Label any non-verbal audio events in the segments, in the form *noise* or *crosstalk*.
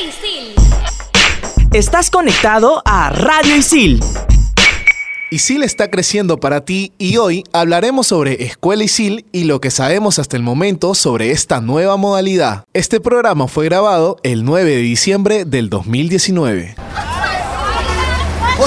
Isil. Estás conectado a Radio Isil. ISIL está creciendo para ti y hoy hablaremos sobre Escuela ISIL y lo que sabemos hasta el momento sobre esta nueva modalidad. Este programa fue grabado el 9 de diciembre del 2019.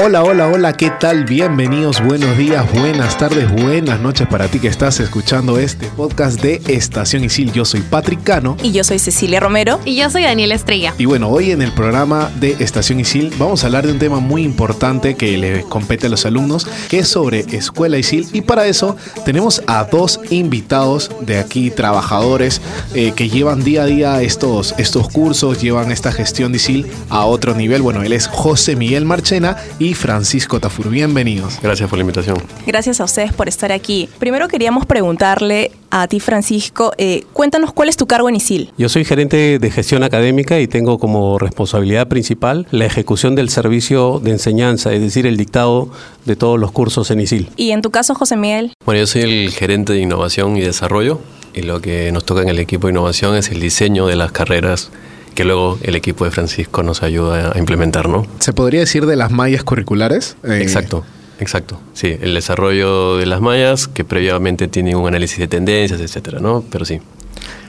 Hola, hola, hola, ¿qué tal? Bienvenidos, buenos días, buenas tardes, buenas noches para ti que estás escuchando este podcast de Estación Isil. Yo soy Patrick Cano. Y yo soy Cecilia Romero. Y yo soy Daniela Estrella. Y bueno, hoy en el programa de Estación Isil vamos a hablar de un tema muy importante que le compete a los alumnos, que es sobre Escuela Isil. Y para eso tenemos a dos invitados de aquí, trabajadores eh, que llevan día a día estos, estos cursos, llevan esta gestión de Isil a otro nivel. Bueno, él es José Miguel Marchena y Francisco Tafur. Bienvenidos. Gracias por la invitación. Gracias a ustedes por estar aquí. Primero queríamos preguntarle a ti, Francisco, eh, cuéntanos cuál es tu cargo en ISIL. Yo soy gerente de gestión académica y tengo como responsabilidad principal la ejecución del servicio de enseñanza, es decir, el dictado de todos los cursos en ISIL. Y en tu caso, José Miguel, Bueno, yo soy el gerente de innovación y desarrollo y lo que nos toca en el equipo de innovación es el diseño de las carreras que luego el equipo de Francisco nos ayuda a implementar, ¿no? ¿Se podría decir de las mallas curriculares? Eh, Exacto, exacto. Sí, el desarrollo de las mallas que previamente tienen un análisis de tendencias, etcétera, ¿no? Pero sí.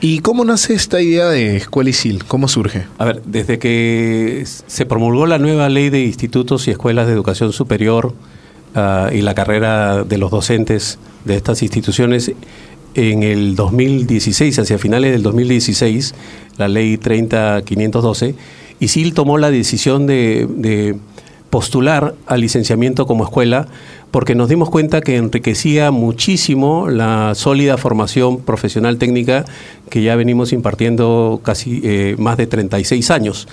¿Y cómo nace esta idea de Escuela ISIL? ¿Cómo surge? A ver, desde que se promulgó la nueva ley de institutos y escuelas de educación superior ah, y la carrera de los docentes de estas instituciones, en el 2016, hacia finales del 2016, la ley 30512, ISIL tomó la decisión de, postular al licenciamiento como escuela porque nos dimos cuenta que enriquecía muchísimo la sólida formación profesional técnica que ya venimos impartiendo casi eh, más de 36 años,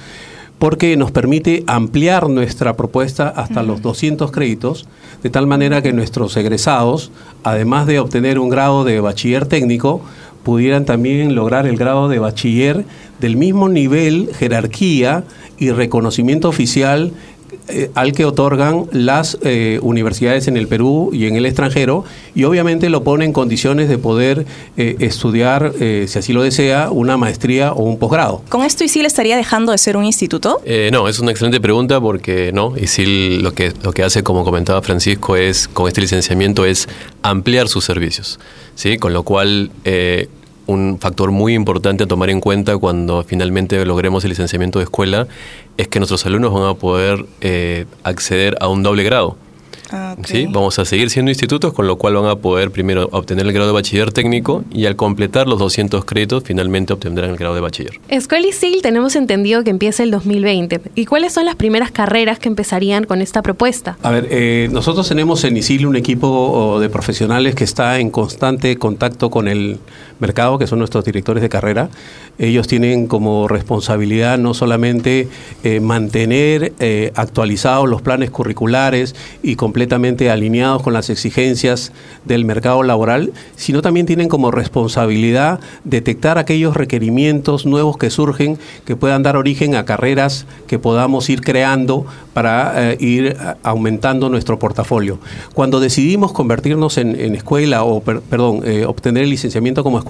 porque nos permite ampliar nuestra propuesta hasta los 200 créditos, de tal manera que nuestros egresados, además de obtener un grado de bachiller técnico, pudieran también lograr el grado de bachiller del mismo nivel, jerarquía y reconocimiento oficial eh, al que otorgan las eh, universidades en el Perú y en el extranjero y obviamente lo pone en condiciones de poder eh, estudiar, eh, si así lo desea, una maestría o un posgrado. ¿con esto ISIL estaría dejando de ser un instituto? Eh, no, es una excelente pregunta porque no, ISIL lo que, lo que hace, como comentaba Francisco, es con este licenciamiento es ampliar sus servicios, ¿sí? Con lo cual, eh, un factor muy importante a tomar en cuenta cuando finalmente logremos el licenciamiento de escuela es que nuestros alumnos van a poder eh, acceder a un doble grado. Ah. ¿sí? Vamos a seguir siendo institutos, con lo cual van a poder primero obtener el grado de bachiller técnico y al completar los 200 créditos finalmente obtendrán el grado de bachiller. Escuela ISIL tenemos entendido que empieza el 2020. ¿Y cuáles son las primeras carreras que empezarían con esta propuesta? A ver, eh, nosotros tenemos en ISIL un equipo de profesionales que está en constante contacto con el mercado, que son nuestros directores de carrera. Ellos tienen como responsabilidad no solamente eh, mantener eh, actualizados los planes curriculares y completamente alineados con las exigencias del mercado laboral, sino también tienen como responsabilidad detectar aquellos requerimientos nuevos que surgen que puedan dar origen a carreras que podamos ir creando para eh, ir aumentando nuestro portafolio. Cuando decidimos convertirnos en, escuela o, per- perdón, obtener el licenciamiento como escuela,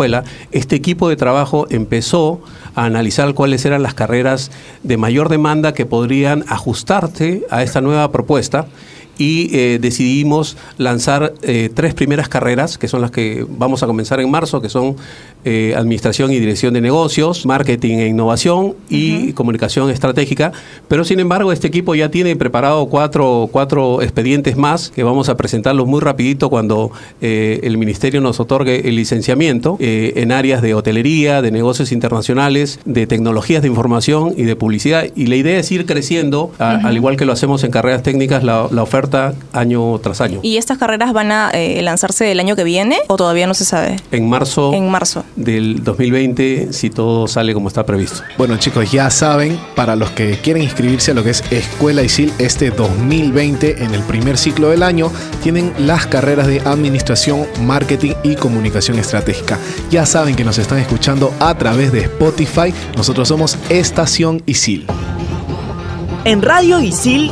este equipo de trabajo empezó a analizar cuáles eran las carreras de mayor demanda que podrían ajustarse a esta nueva propuesta y eh, decidimos lanzar eh, tres primeras carreras, que son las que vamos a comenzar en marzo, que son eh, Administración y Dirección de Negocios, Marketing e Innovación y Comunicación Estratégica. Pero sin embargo, este equipo ya tiene preparado cuatro, cuatro expedientes más, que vamos a presentarlos muy rapidito cuando el Ministerio nos otorgue el licenciamiento en áreas de hotelería, de negocios internacionales, de tecnologías de información y de publicidad. Y la idea es ir creciendo, a- al igual que lo hacemos en carreras técnicas, la, la oferta oferta año tras año. ¿Y estas carreras van a eh, lanzarse el año que viene o todavía no se sabe? En marzo, En marzo. del 2020, si todo sale como está previsto. Bueno chicos, ya saben, para los que quieren inscribirse a lo que es Escuela ISIL este 2020 en el primer ciclo del año, tienen las carreras de Administración, Marketing y Comunicación Estratégica. Ya saben que nos están escuchando a través de Spotify. Nosotros somos Estación ISIL. En Radio Isil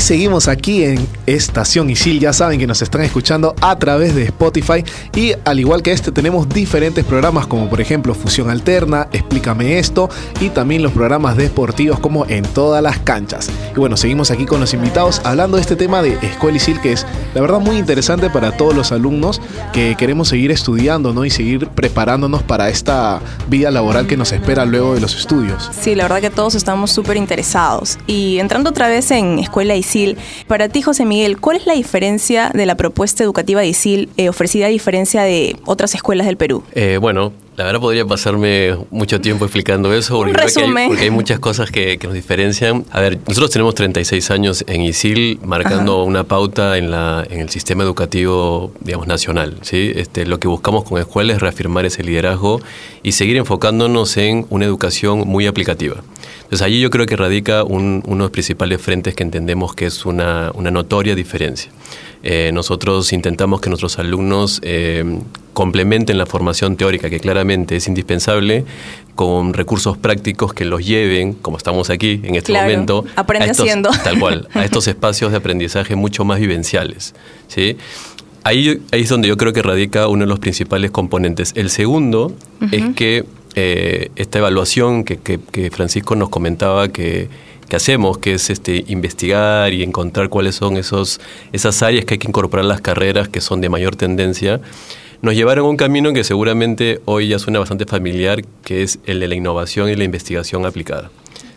Seguimos aquí en Estación Isil. Ya saben que nos están escuchando a través de Spotify. Y al igual que este, tenemos diferentes programas como por ejemplo Fusión Alterna, Explícame esto. Y también los programas deportivos como En todas las canchas. Y bueno, seguimos aquí con los invitados hablando de este tema de Escuela Isil, que es la verdad muy interesante para todos los alumnos que queremos seguir estudiando ¿no? y seguir preparándonos para esta vida laboral que nos espera luego de los estudios. Sí, la verdad que todos estamos súper interesados. Y entrando otra vez en Escuela ISIL, para ti, José Miguel, ¿cuál es la diferencia de la propuesta educativa de ISIL eh, ofrecida a diferencia de otras escuelas del Perú? Eh, bueno, la verdad podría pasarme mucho tiempo explicando eso, porque, hay, resumen. porque hay muchas cosas que, que nos diferencian. A ver, nosotros tenemos 36 años en ISIL, marcando una pauta en, la, en el sistema educativo, digamos, nacional. ¿sí? Este, lo que buscamos con escuela es reafirmar ese liderazgo y seguir enfocándonos en una educación muy aplicativa. Entonces allí yo creo que radica un- uno de los principales frentes que entendemos que es una, una notoria diferencia. Eh, nosotros intentamos que nuestros alumnos eh, complementen la formación teórica, que claramente es indispensable, con recursos prácticos que los lleven, como estamos aquí en este Claro, momento, aprende a estos- haciendo. *laughs* tal cual, a estos *laughs* espacios de aprendizaje mucho más vivenciales. ¿sí? Ahí, ahí es donde yo creo que radica uno de los principales componentes. El segundo es que eh, esta evaluación que, que- que Francisco nos comentaba que, que hacemos, que es este, investigar y encontrar cuáles son esos, esas áreas que hay que incorporar a las carreras que son de mayor tendencia, nos llevaron a un camino que seguramente hoy ya suena bastante familiar, que es el de la innovación y la investigación aplicada.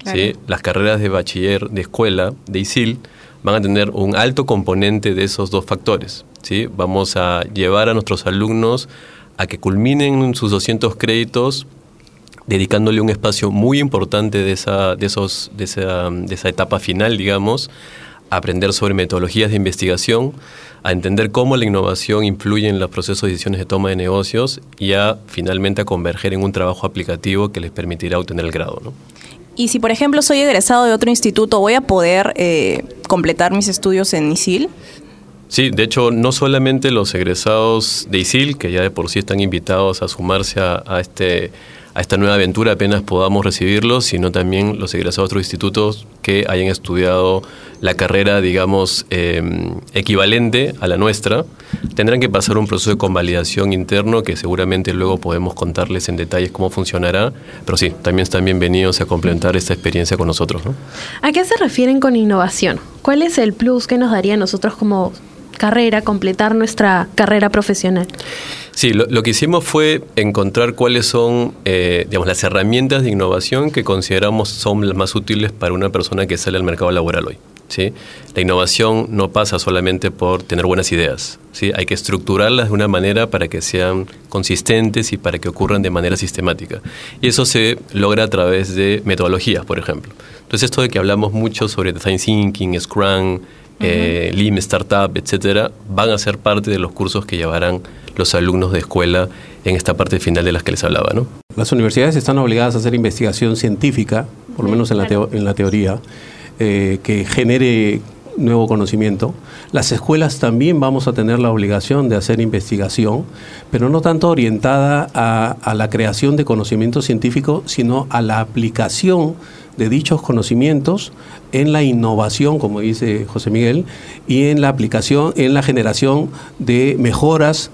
¿sí? Las carreras de bachiller de escuela, de ISIL, van a tener un alto componente de esos dos factores. ¿sí? Vamos a llevar a nuestros alumnos a que culminen sus 200 créditos dedicándole un espacio muy importante de esa, de esos, de esa, de esa etapa final, digamos, a aprender sobre metodologías de investigación, a entender cómo la innovación influye en los procesos de decisiones de toma de negocios y a finalmente a converger en un trabajo aplicativo que les permitirá obtener el grado. ¿no? Y si, por ejemplo, soy egresado de otro instituto, ¿voy a poder eh, completar mis estudios en ISIL? Sí, de hecho, no solamente los egresados de ISIL, que ya de por sí están invitados a sumarse a, a este, a esta nueva aventura apenas podamos recibirlos, sino también los egresados de otros institutos que hayan estudiado la carrera, digamos, eh, equivalente a la nuestra, tendrán que pasar un proceso de convalidación interno que seguramente luego podemos contarles en detalles cómo funcionará, pero sí, también están bienvenidos a complementar esta experiencia con nosotros. ¿no? ¿A qué se refieren con innovación? ¿Cuál es el plus que nos daría a nosotros como carrera completar nuestra carrera profesional? Sí, lo, lo que hicimos fue encontrar cuáles son eh, digamos, las herramientas de innovación que consideramos son las más útiles para una persona que sale al mercado laboral hoy. ¿sí? La innovación no pasa solamente por tener buenas ideas. ¿sí? Hay que estructurarlas de una manera para que sean consistentes y para que ocurran de manera sistemática. Y eso se logra a través de metodologías, por ejemplo. Entonces, esto de que hablamos mucho sobre design thinking, Scrum, eh, Lean Startup, etcétera, van a ser parte de los cursos que llevarán los alumnos de escuela en esta parte final de las que les hablaba, ¿no? Las universidades están obligadas a hacer investigación científica, por lo menos en la, teo- en la teoría, eh, que genere nuevo conocimiento. Las escuelas también vamos a tener la obligación de hacer investigación, pero no tanto orientada a, a la creación de conocimiento científico, sino a la aplicación de dichos conocimientos en la innovación, como dice José Miguel, y en la aplicación, en la generación de mejoras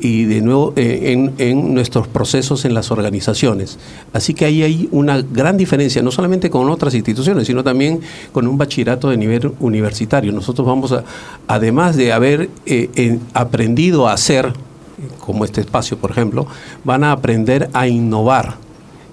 y de nuevo eh, en, en nuestros procesos en las organizaciones. Así que ahí hay una gran diferencia, no solamente con otras instituciones, sino también con un bachillerato de nivel universitario. Nosotros vamos a, además de haber eh, en- aprendido a hacer, como este espacio, por ejemplo, van a aprender a innovar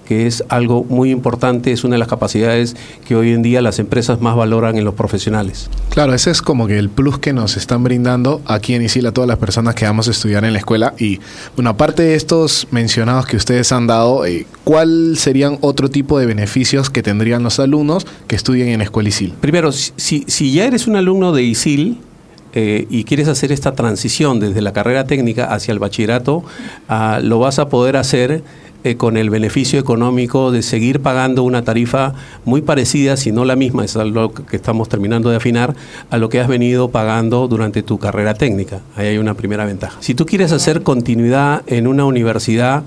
que es algo muy importante, es una de las capacidades que hoy en día las empresas más valoran en los profesionales. Claro, ese es como que el plus que nos están brindando aquí en ISIL a todas las personas que vamos a estudiar en la escuela. Y bueno, aparte de estos mencionados que ustedes han dado, eh, ¿cuál serían otro tipo de beneficios que tendrían los alumnos que estudien en la escuela ISIL? Primero, si, si ya eres un alumno de ISIL, eh, y quieres hacer esta transición desde la carrera técnica hacia el bachillerato, ah, lo vas a poder hacer eh, con el beneficio económico de seguir pagando una tarifa muy parecida, si no la misma, es algo que estamos terminando de afinar, a lo que has venido pagando durante tu carrera técnica. Ahí hay una primera ventaja. Si tú quieres hacer continuidad en una universidad,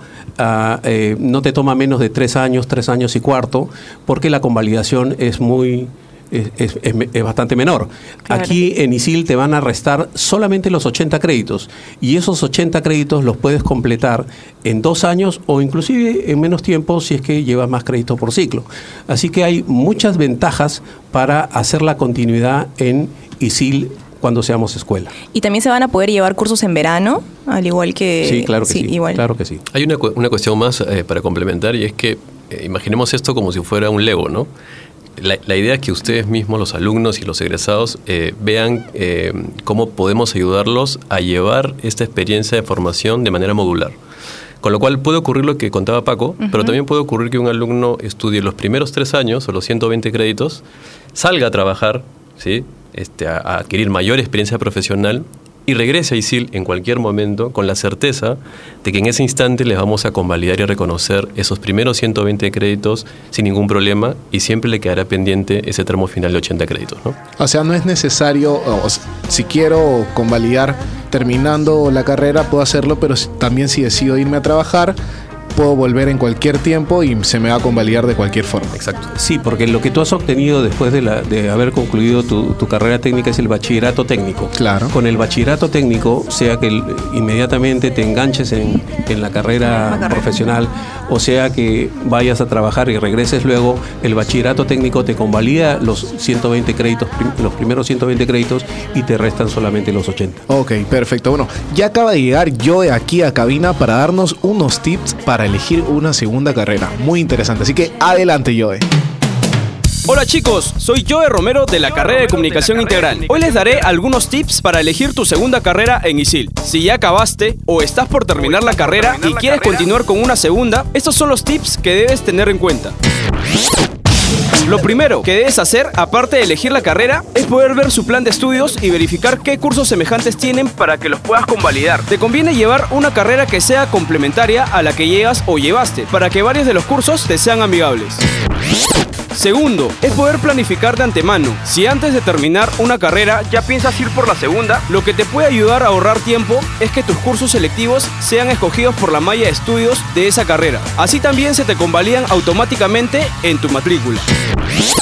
eh, no te toma menos de tres años, tres años y cuarto, porque la convalidación es muy es, es, bastante menor. Aquí en ISIL te van a restar solamente los 80 créditos y esos 80 créditos los puedes completar en dos años o inclusive en menos tiempo si es que llevas más créditos por ciclo. Así que hay muchas ventajas para hacer la continuidad en ISIL cuando seamos escuela. Y también se van a poder llevar cursos en verano, al igual que... Sí, claro que sí. Igual. Claro que sí. Hay una, una cuestión más eh, para complementar y es que eh, imaginemos esto como si fuera un Lego, ¿no? La, idea es que ustedes mismos, los alumnos y los egresados, eh, vean eh, cómo podemos ayudarlos a llevar esta experiencia de formación de manera modular. Con lo cual puede ocurrir lo que contaba Paco, pero también puede ocurrir que un alumno estudie los primeros tres años o los 120 créditos, salga a trabajar, ¿sí? este, a adquirir mayor experiencia profesional y regrese a ISIL en cualquier momento con la certeza de que en ese instante les vamos a convalidar y reconocer esos primeros 120 créditos sin ningún problema y siempre le quedará pendiente ese tramo final de 80 créditos. ¿no? O sea, no es necesario, si quiero convalidar terminando la carrera, puedo hacerlo, pero también si decido irme a trabajar, puedo volver en cualquier tiempo y se me va a convalidar de cualquier forma. Exacto. Sí, porque lo que tú has obtenido después de, la, de haber concluido tu, carrera técnica es el bachillerato técnico. Claro. Con el bachillerato técnico, sea que inmediatamente te enganches en, la carrera profesional, o sea que vayas a trabajar y regreses luego, el bachillerato técnico te convalida los 120 créditos, los primeros 120 créditos y te restan solamente los 80. Ok, perfecto. Bueno, ya acaba de llegar yo aquí a cabina para darnos unos tips para elegir una segunda carrera. Muy interesante. Así que adelante, Joe. Hola chicos, soy Joe Romero de la carrera de Comunicación Integral. Hoy les daré algunos tips para elegir tu segunda carrera en ISIL. Si ya acabaste o estás por terminar la carrera y quieres continuar con una segunda, estos son los tips que debes tener en cuenta. Lo primero que debes hacer, aparte de elegir la carrera, es poder ver su plan de estudios y verificar qué cursos semejantes tienen para que los puedas convalidar. Te conviene llevar una carrera que sea complementaria a la que llevas o llevaste, para que varios de los cursos te sean amigables. Segundo, es poder planificar de antemano. Si antes de terminar una carrera ya piensas ir por la segunda, lo que te puede ayudar a ahorrar tiempo es que tus cursos selectivos sean escogidos por la malla de estudios de esa carrera. Así también se te convalidan automáticamente en tu matrícula.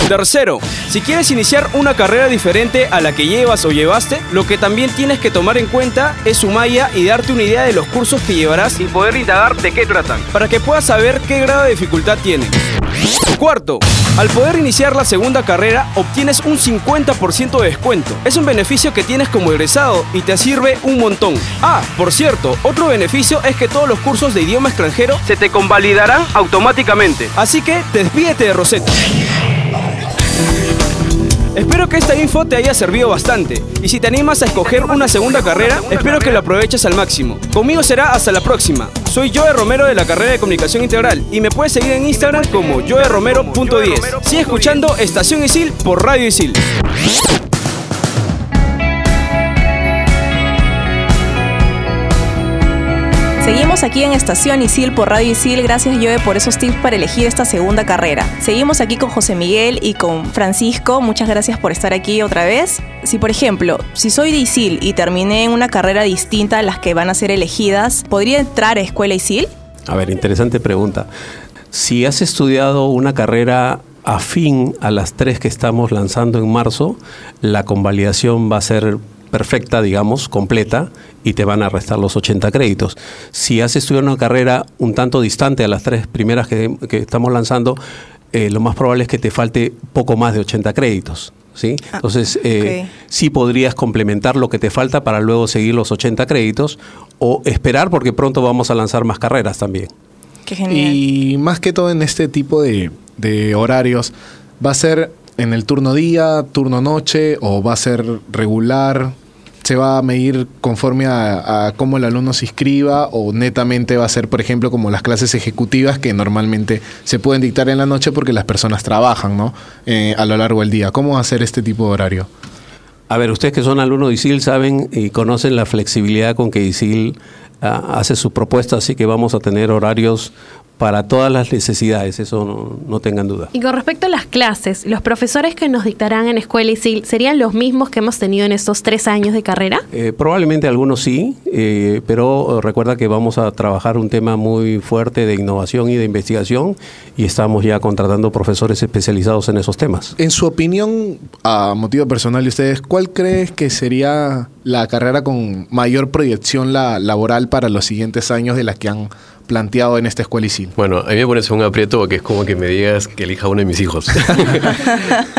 Tercero, si quieres iniciar una carrera diferente a la que llevas o llevaste, lo que también tienes que tomar en cuenta es su malla y darte una idea de los cursos que llevarás y poder indagar de qué tratan, para que puedas saber qué grado de dificultad tienen. Cuarto, al poder iniciar la segunda carrera obtienes un 50% de descuento. Es un beneficio que tienes como egresado y te sirve un montón. Ah, por cierto, otro beneficio es que todos los cursos de idioma extranjero se te convalidarán automáticamente. Así que despídete de Rosetta. Espero que esta info te haya servido bastante y si te animas a escoger una segunda carrera, espero que lo aproveches al máximo. Conmigo será hasta la próxima. Soy Joe Romero de la carrera de Comunicación Integral y me puedes seguir en Instagram como joeromero.10. Sigue escuchando Estación Isil por Radio Isil. Seguimos aquí en Estación Isil por Radio Isil. Gracias, Joe, por esos tips para elegir esta segunda carrera. Seguimos aquí con José Miguel y con Francisco. Muchas gracias por estar aquí otra vez. Si, por ejemplo, si soy de Isil y terminé en una carrera distinta a las que van a ser elegidas, ¿podría entrar a Escuela Isil? A ver, interesante pregunta. Si has estudiado una carrera afín a las tres que estamos lanzando en marzo, la convalidación va a ser perfecta, digamos, completa, y te van a restar los 80 créditos. Si has estudiado una carrera un tanto distante a las tres primeras que, estamos lanzando, eh, lo más probable es que te falte poco más de 80 créditos. ¿sí? Ah, Entonces, eh, sí podrías complementar lo que te falta para luego seguir los 80 créditos o esperar porque pronto vamos a lanzar más carreras también. Qué genial. Y más que todo en este tipo de, de horarios, ¿va a ser en el turno día, turno noche o va a ser regular? ¿Se va a medir conforme a, cómo el alumno se inscriba o netamente va a ser, por ejemplo, como las clases ejecutivas que normalmente se pueden dictar en la noche porque las personas trabajan ¿no? Eh, a lo largo del día? ¿Cómo va a ser este tipo de horario? A ver, ustedes que son alumnos de ISIL saben y conocen la flexibilidad con que ISIL ah, hace su propuesta, así que vamos a tener horarios para todas las necesidades, eso no, no tengan duda. Y con respecto a las clases, ¿los profesores que nos dictarán en Escuela ISIL serían los mismos que hemos tenido en estos tres años de carrera? Eh, probablemente algunos sí, eh, pero eh, recuerda que vamos a trabajar un tema muy fuerte de innovación y de investigación y estamos ya contratando profesores especializados en esos temas. En su opinión, a motivo personal de ustedes, ¿cuál crees que sería la carrera con mayor proyección la, laboral para los siguientes años de las que han planteado en esta escuela ISIL? Bueno, a mí me pones un aprieto porque es como que me digas que elija uno de mis hijos. *laughs*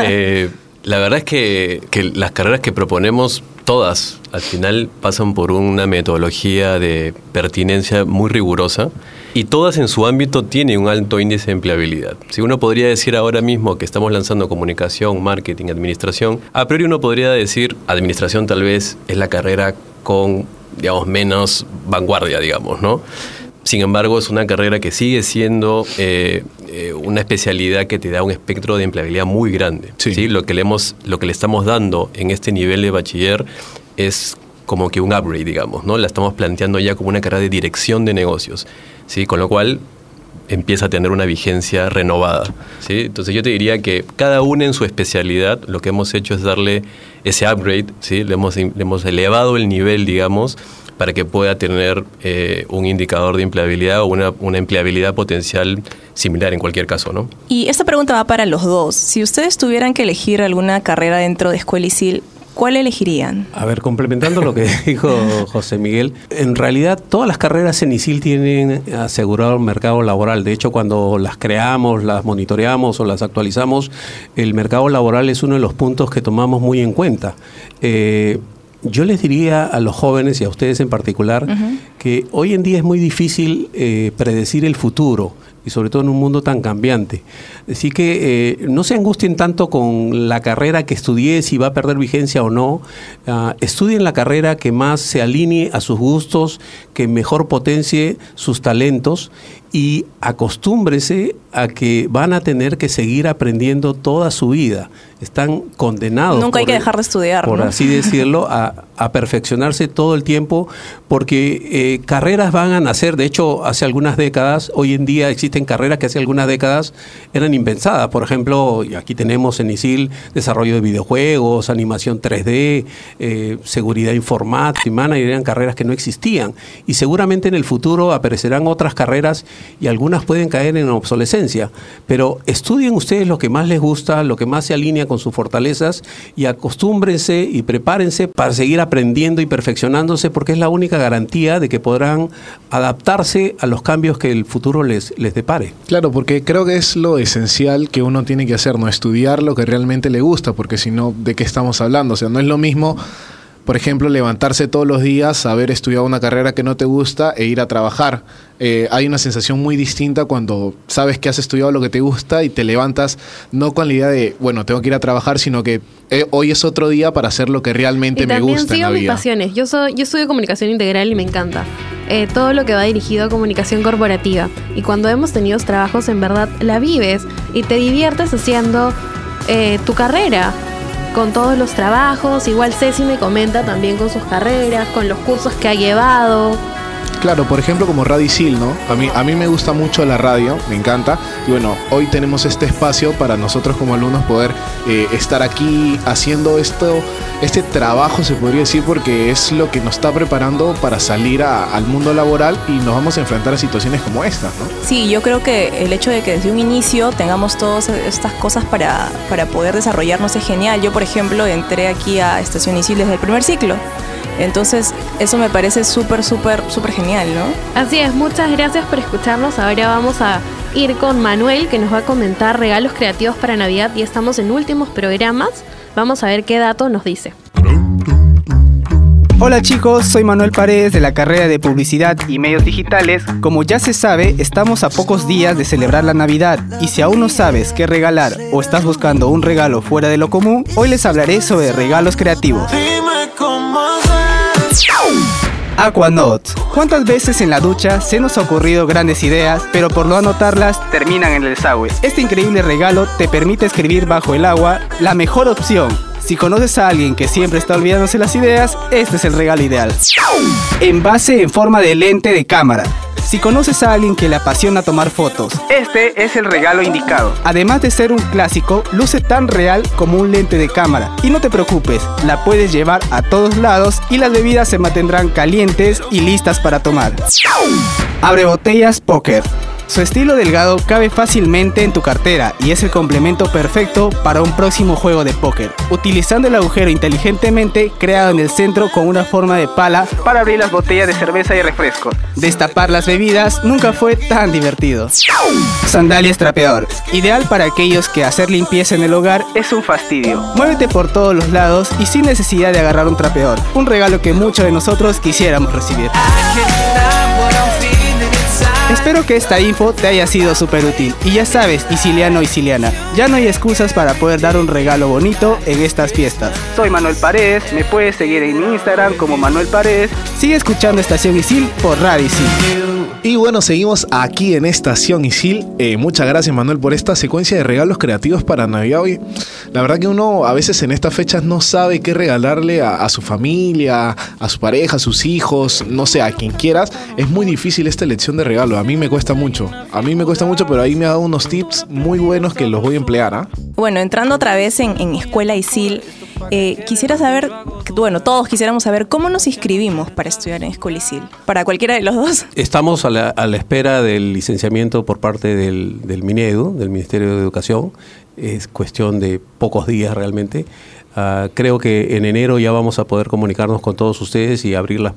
Eh, la verdad es que, que las carreras que proponemos, todas, al final pasan por una metodología de pertinencia muy rigurosa y todas en su ámbito tienen un alto índice de empleabilidad. Si uno podría decir ahora mismo que estamos lanzando comunicación, marketing, administración, a priori uno podría decir administración tal vez es la carrera con, digamos, menos vanguardia, digamos, ¿no? Sin embargo, es una carrera que sigue siendo eh, eh, una especialidad que te da un espectro de empleabilidad muy grande. Sí. Lo, que le hemos, lo que le estamos dando en este nivel de bachiller es como que un upgrade, digamos, ¿no? La estamos planteando ya como una carrera de dirección de negocios, ¿sí? Con lo cual empieza a tener una vigencia renovada, ¿sí? Entonces yo te diría que cada una en su especialidad, lo que hemos hecho es darle ese upgrade, ¿sí? Le hemos, le hemos elevado el nivel, digamos, para que pueda tener eh, un indicador de empleabilidad o una, una, empleabilidad potencial similar en cualquier caso, ¿no? Y esta pregunta va para los dos. Si ustedes tuvieran que elegir alguna carrera dentro de Escuela ISIL, ¿cuál elegirían? A ver, complementando lo que *laughs* dijo José Miguel, en realidad todas las carreras en ISIL tienen asegurado el mercado laboral. De hecho, cuando las creamos, las monitoreamos o las actualizamos, el mercado laboral es uno de los puntos que tomamos muy en cuenta. Eh, yo les diría a los jóvenes y a ustedes en particular uh -huh. que hoy en día es muy difícil eh, predecir el futuro y sobre todo en un mundo tan cambiante. Así que eh, no se angustien tanto con la carrera que estudié, si va a perder vigencia o no. Uh, estudien la carrera que más se alinee a sus gustos, que mejor potencie sus talentos y acostúmbrese a que van a tener que seguir aprendiendo toda su vida. Están condenados. Nunca hay que dejar de estudiar. Por ¿no? así decirlo, a, a, perfeccionarse todo el tiempo, porque eh, carreras van a nacer. De hecho, hace algunas décadas, hoy en día existen carreras que hace algunas décadas eran impensadas. Por ejemplo, aquí tenemos en ISIL desarrollo de videojuegos, animación 3D, eh, seguridad informática, y eran carreras que no existían. Y seguramente en el futuro aparecerán otras carreras y algunas pueden caer en obsolescencia. Pero estudien ustedes lo que más les gusta, lo que más se alinea con sus fortalezas y acostúmbrense y prepárense para seguir aprendiendo y perfeccionándose porque es la única garantía de que podrán adaptarse a los cambios que el futuro les, les depare. Claro, porque creo que es lo esencial que uno tiene que hacer, no estudiar lo que realmente le gusta, porque si no, ¿de qué estamos hablando? O sea, no es lo mismo por ejemplo, levantarse todos los días, haber estudiado una carrera que no te gusta e ir a trabajar. Eh, hay una sensación muy distinta cuando sabes que has estudiado lo que te gusta y te levantas no con la idea de, bueno, tengo que ir a trabajar, sino que eh, hoy es otro día para hacer lo que realmente y me también gusta. sigo en la mis vida. pasiones. Yo, soy, yo estudio comunicación integral y me encanta. Eh, todo lo que va dirigido a comunicación corporativa. Y cuando hemos tenido trabajos, en verdad la vives y te diviertes haciendo eh, tu carrera con todos los trabajos. Igual Ceci me comenta también con sus carreras, con los cursos que ha llevado. Claro, por ejemplo como Radicil, ¿no? A mí, a mí me gusta mucho la radio, me encanta. Y bueno, hoy tenemos este espacio para nosotros como alumnos poder eh, estar aquí haciendo esto, este trabajo, se podría decir, porque es lo que nos está preparando para salir al mundo laboral y nos vamos a enfrentar a situaciones como esta, ¿no? Sí, yo creo que el hecho de que desde un inicio tengamos todas estas cosas para, para poder desarrollarnos es genial. Yo, por ejemplo, entré aquí a Estación Isil desde el primer ciclo. Entonces, eso me parece súper, súper, súper genial, ¿no? Así es, muchas gracias por escucharnos. Ahora vamos a ir con Manuel, que nos va a comentar regalos creativos para Navidad. Y estamos en últimos programas. Vamos a ver qué dato nos dice. Hola chicos, soy Manuel Paredes de la carrera de Publicidad y Medios Digitales. Como ya se sabe, estamos a pocos días de celebrar la Navidad y si aún no sabes qué regalar o estás buscando un regalo fuera de lo común, hoy les hablaré sobre regalos creativos. Aquanaut. ¿Cuántas veces en la ducha se nos ha ocurrido grandes ideas, pero por no anotarlas terminan en el desagüe? Este increíble regalo te permite escribir bajo el agua la mejor opción. Si conoces a alguien que siempre está olvidándose las ideas, este es el regalo ideal. Envase en forma de lente de cámara. Si conoces a alguien que le apasiona tomar fotos, este es el regalo indicado. Además de ser un clásico, luce tan real como un lente de cámara. Y no te preocupes, la puedes llevar a todos lados y las bebidas se mantendrán calientes y listas para tomar. Abre botellas Poker. Su estilo delgado cabe fácilmente en tu cartera y es el complemento perfecto para un próximo juego de póker. Utilizando el agujero inteligentemente creado en el centro con una forma de pala para abrir las botellas de cerveza y refresco. Destapar las bebidas nunca fue tan divertido. Sandalias trapeador. Ideal para aquellos que hacer limpieza en el hogar es un fastidio. Muévete por todos los lados y sin necesidad de agarrar un trapeador. Un regalo que muchos de nosotros quisiéramos recibir. Espero que esta info te haya sido súper útil. Y ya sabes, Isiliano y Siliana, ya no hay excusas para poder dar un regalo bonito en estas fiestas. Soy Manuel Paredes, me puedes seguir en mi Instagram como Manuel Paredes. Sigue escuchando Estación Isil por Radio Isil. Y bueno, seguimos aquí en Estación Isil. Eh, muchas gracias Manuel por esta secuencia de regalos creativos para Navidad. Hoy, la verdad que uno a veces en estas fechas no sabe qué regalarle a, su familia, a su pareja, a sus hijos, no sé, a quien quieras. Es muy difícil esta elección de regalo. A mí me cuesta mucho. A mí me cuesta mucho, pero ahí me ha dado unos tips muy buenos que los voy a emplear. ¿ah? Bueno, entrando otra vez en, en Escuela ISIL, eh, quisiera saber, bueno, todos quisiéramos saber cómo nos inscribimos para estudiar en Escuela ISIL. Para cualquiera de los dos. Estamos a la, espera del licenciamiento por parte del, del MINEDU, del Ministerio de Educación. Es cuestión de pocos días realmente. Ah, creo que en enero ya vamos a poder comunicarnos con todos ustedes y abrir las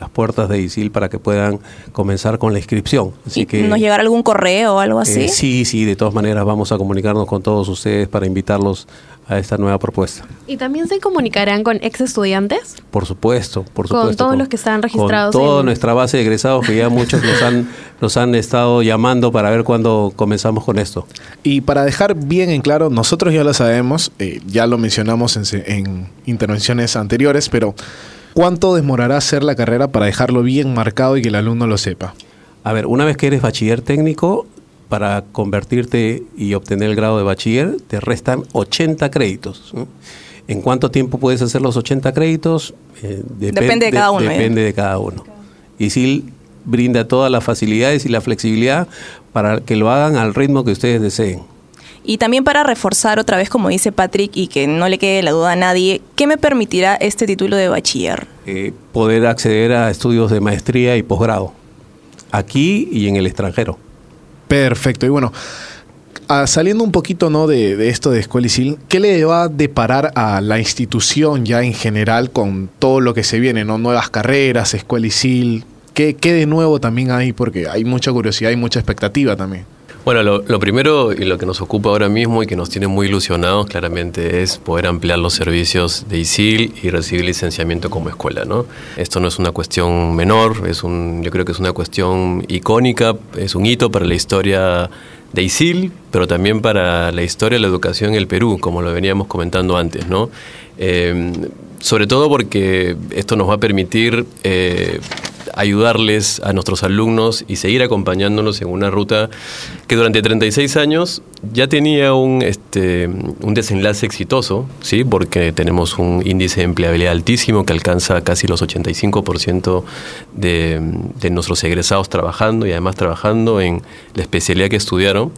las puertas de ISIL para que puedan comenzar con la inscripción. Así ¿Y que, ¿Nos llegará algún correo o algo así? eh, sí, sí, de todas maneras vamos a comunicarnos con todos ustedes para invitarlos a esta nueva propuesta. ¿Y también se comunicarán con ex estudiantes? Por supuesto, por Con supuesto. todos los que están registrados Con toda en- nuestra base de egresados que ya muchos nos han, *laughs* nos han estado llamando para ver cuándo comenzamos con esto. Y para dejar bien en claro, nosotros ya lo sabemos, eh, ya lo mencionamos en, se- en intervenciones anteriores, pero ¿cuánto demorará hacer la carrera para dejarlo bien marcado y que el alumno lo sepa? A ver, una vez que eres bachiller técnico, para convertirte y obtener el grado de bachiller, te restan 80 créditos. ¿no? ¿En cuánto tiempo puedes hacer los 80 créditos? Eh, depen- Depende de cada uno, ¿eh? Depende de cada uno. Y sí brinda todas las facilidades y la flexibilidad para que lo hagan al ritmo que ustedes deseen. Y también para reforzar otra vez, como dice Patrick, y que no le quede la duda a nadie, ¿qué me permitirá este título de bachiller? Eh, poder acceder a estudios de maestría y posgrado, aquí y en el extranjero. Perfecto. Y bueno, ah, saliendo un poquito ¿no? de, de esto de Escuela ISIL, ¿qué le va a deparar a la institución ya en general con todo lo que se viene? ¿no? Nuevas carreras, Escuela ISIL. ¿Qué, ¿Qué de nuevo también hay? Porque hay mucha curiosidad y mucha expectativa también. Bueno, lo, primero y lo que nos ocupa ahora mismo y que nos tiene muy ilusionados claramente es poder ampliar los servicios de ISIL y recibir licenciamiento como escuela, ¿no? Esto no es una cuestión menor, es un, yo creo que es una cuestión icónica, es un hito para la historia de ISIL, pero también para la historia de la educación en el Perú, como lo veníamos comentando antes, ¿no? Eh, sobre todo porque esto nos va a permitir eh, ayudarles a nuestros alumnos y seguir acompañándonos en una ruta que durante 36 años ya tenía un, este, un desenlace exitoso, ¿sí? porque tenemos un índice de empleabilidad altísimo que alcanza casi los 85% de, de nuestros egresados trabajando y además trabajando en la especialidad que estudiaron.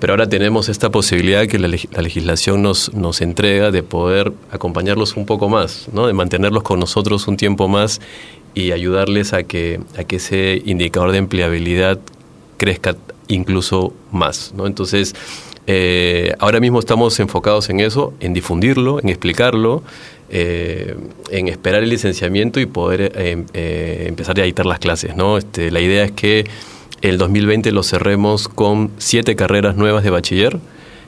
Pero ahora tenemos esta posibilidad que la, la legislación nos, nos entrega de poder acompañarlos un poco más, ¿no? de mantenerlos con nosotros un tiempo más y ayudarles a que, a que ese indicador de empleabilidad crezca incluso más. ¿no? Entonces, eh, ahora mismo estamos enfocados en eso, en difundirlo, en explicarlo, eh, en esperar el licenciamiento y poder eh, eh, empezar a dictar las clases. ¿no? Este, la idea es que el 2020 lo cerremos con siete carreras nuevas de bachiller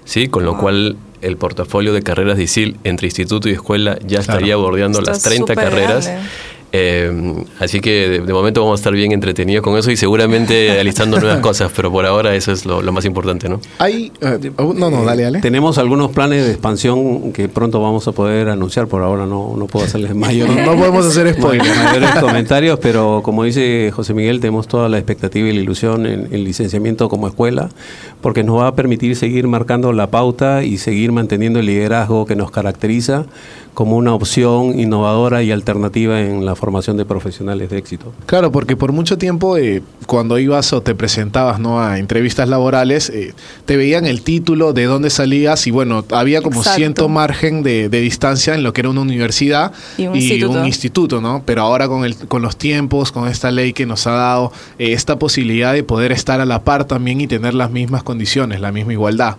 ¿sí? Con lo cual el portafolio de carreras de ISIL entre instituto y escuela ya estaría bordeando Está las 30 súper carreras. grande. Eh, así que de, de momento vamos a estar bien entretenidos con eso y seguramente *laughs* alistando nuevas cosas, pero por ahora eso es lo, lo más importante, ¿no? Hay, eh, no, no, dale, dale. Tenemos algunos planes de expansión que pronto vamos a poder anunciar. Por ahora no, no puedo hacerles mayor, No, *laughs* no podemos hacer spoiler. mayores comentarios, pero como dice José Miguel, tenemos toda la expectativa y la ilusión en el licenciamiento como escuela, porque nos va a permitir seguir marcando la pauta y seguir manteniendo el liderazgo que nos caracteriza como una opción innovadora y alternativa en la formación de profesionales de éxito. Claro, porque por mucho tiempo eh, cuando ibas o te presentabas ¿no? a entrevistas laborales, eh, te veían el título, de dónde salías y bueno, había como Exacto. cierto margen de, de distancia en lo que era una universidad Y un instituto. instituto, ¿no? Pero ahora con, el, con los tiempos, con esta ley que nos ha dado eh, esta posibilidad de poder estar a la par también y tener las mismas condiciones, la misma igualdad.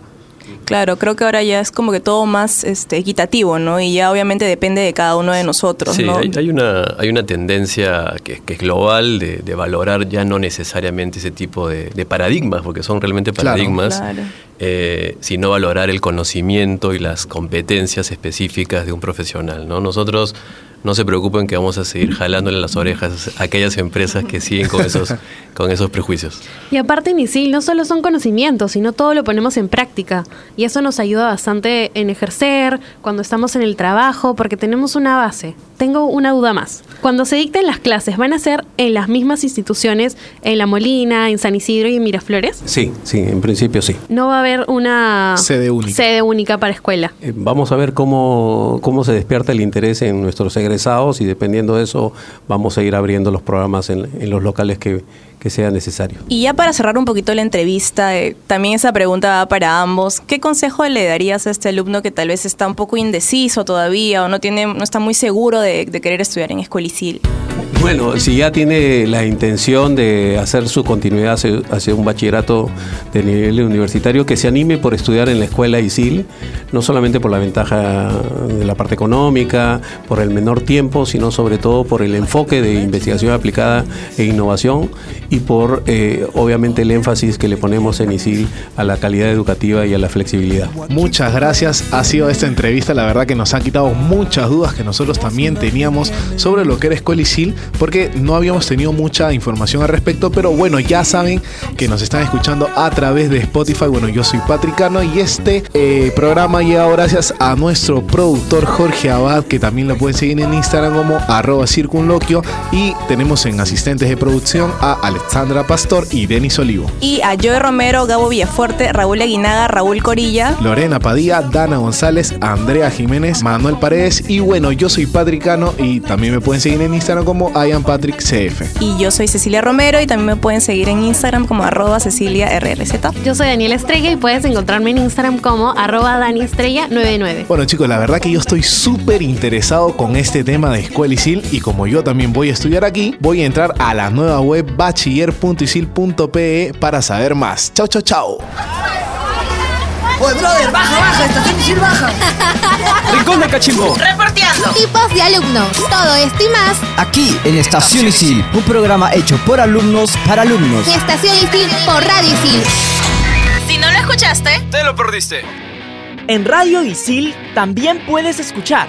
Claro, creo que ahora ya es como que todo más este, equitativo, ¿no? Y ya obviamente depende de cada uno de nosotros, Sí, ¿no? hay, hay una, hay una tendencia que, que es global de, de valorar ya no necesariamente ese tipo de, de paradigmas, porque son realmente paradigmas, Claro. eh, sino valorar el conocimiento y las competencias específicas de un profesional. ¿no? Nosotros no se preocupen que vamos a seguir jalándole las orejas a aquellas empresas que siguen con esos, *laughs* con esos prejuicios. Y aparte en ISIL no solo son conocimientos, sino todo lo ponemos en práctica. Y eso nos ayuda bastante en ejercer, cuando estamos en el trabajo, porque tenemos una base. Tengo una duda más. Cuando se dicten las clases, ¿van a ser en las mismas instituciones, en La Molina, en San Isidro y en Miraflores? Sí, sí, en principio sí. No va a haber una Sede única. sede única para escuela. Eh, Vamos a ver cómo, cómo se despierta el interés en nuestros egresados y dependiendo de eso vamos a ir abriendo los programas en, en los locales que, que sea necesario. Y ya para cerrar un poquito la entrevista, eh, también esa pregunta va para ambos. ¿Qué consejo le darías a este alumno que tal vez está un poco indeciso todavía o no tiene, no está muy seguro de, de querer estudiar en Escuela Isil? Bueno, si ya tiene la intención de hacer su continuidad hacia, hacia un bachillerato de nivel universitario, que se anime por estudiar en la escuela ISIL, no solamente por la ventaja de la parte económica, por el menor tiempo, sino sobre todo por el enfoque de investigación aplicada e innovación y por, eh, obviamente, el énfasis que le ponemos en ISIL a la calidad educativa y a la flexibilidad. Muchas gracias. Ha sido esta entrevista, la verdad que nos ha quitado muchas dudas que nosotros también teníamos sobre lo que era Escuela Isil, porque no habíamos tenido mucha información al respecto, pero bueno, ya saben que nos están escuchando a través de Spotify. Bueno, yo soy Patricano y este eh, programa llega gracias a nuestro productor Jorge Abad, que también lo pueden seguir en Instagram como arroba circunloquio y tenemos en asistentes de producción a Alexandra Pastor y Denis Olivo. Y a Joe Romero, Gabo Villafuerte, Raúl Aguinaga, Raúl Corilla. Lorena Padilla, Dana González, Andrea Jiménez, Manuel Paredes y bueno, yo soy Patricano y también me pueden seguir en Instagram como IamPatrickCF. Y yo soy Cecilia Romero y también me pueden seguir en Instagram como arroba Cecilia RRZ. Yo soy Daniela Estrella y puedes encontrarme en Instagram como arroba daniestrella99. Bueno chicos, la verdad que yo estoy súper interesado con este tema de Escuela Isil y como yo también voy a estudiar aquí, voy a entrar a la nueva web bachiller.isil.pe para saber más. Chao, chao, chao. Oye, brother, baja, baja, estación Isil baja. *laughs* Rincón de Cachimbo. Reporteando. Tipos de alumnos. Todo esto y más Aquí en Estación Isil, un programa hecho por alumnos para alumnos. Estación Isil por Radio Isil. Si no lo escuchaste, Te lo perdiste. En Radio Isil también puedes escuchar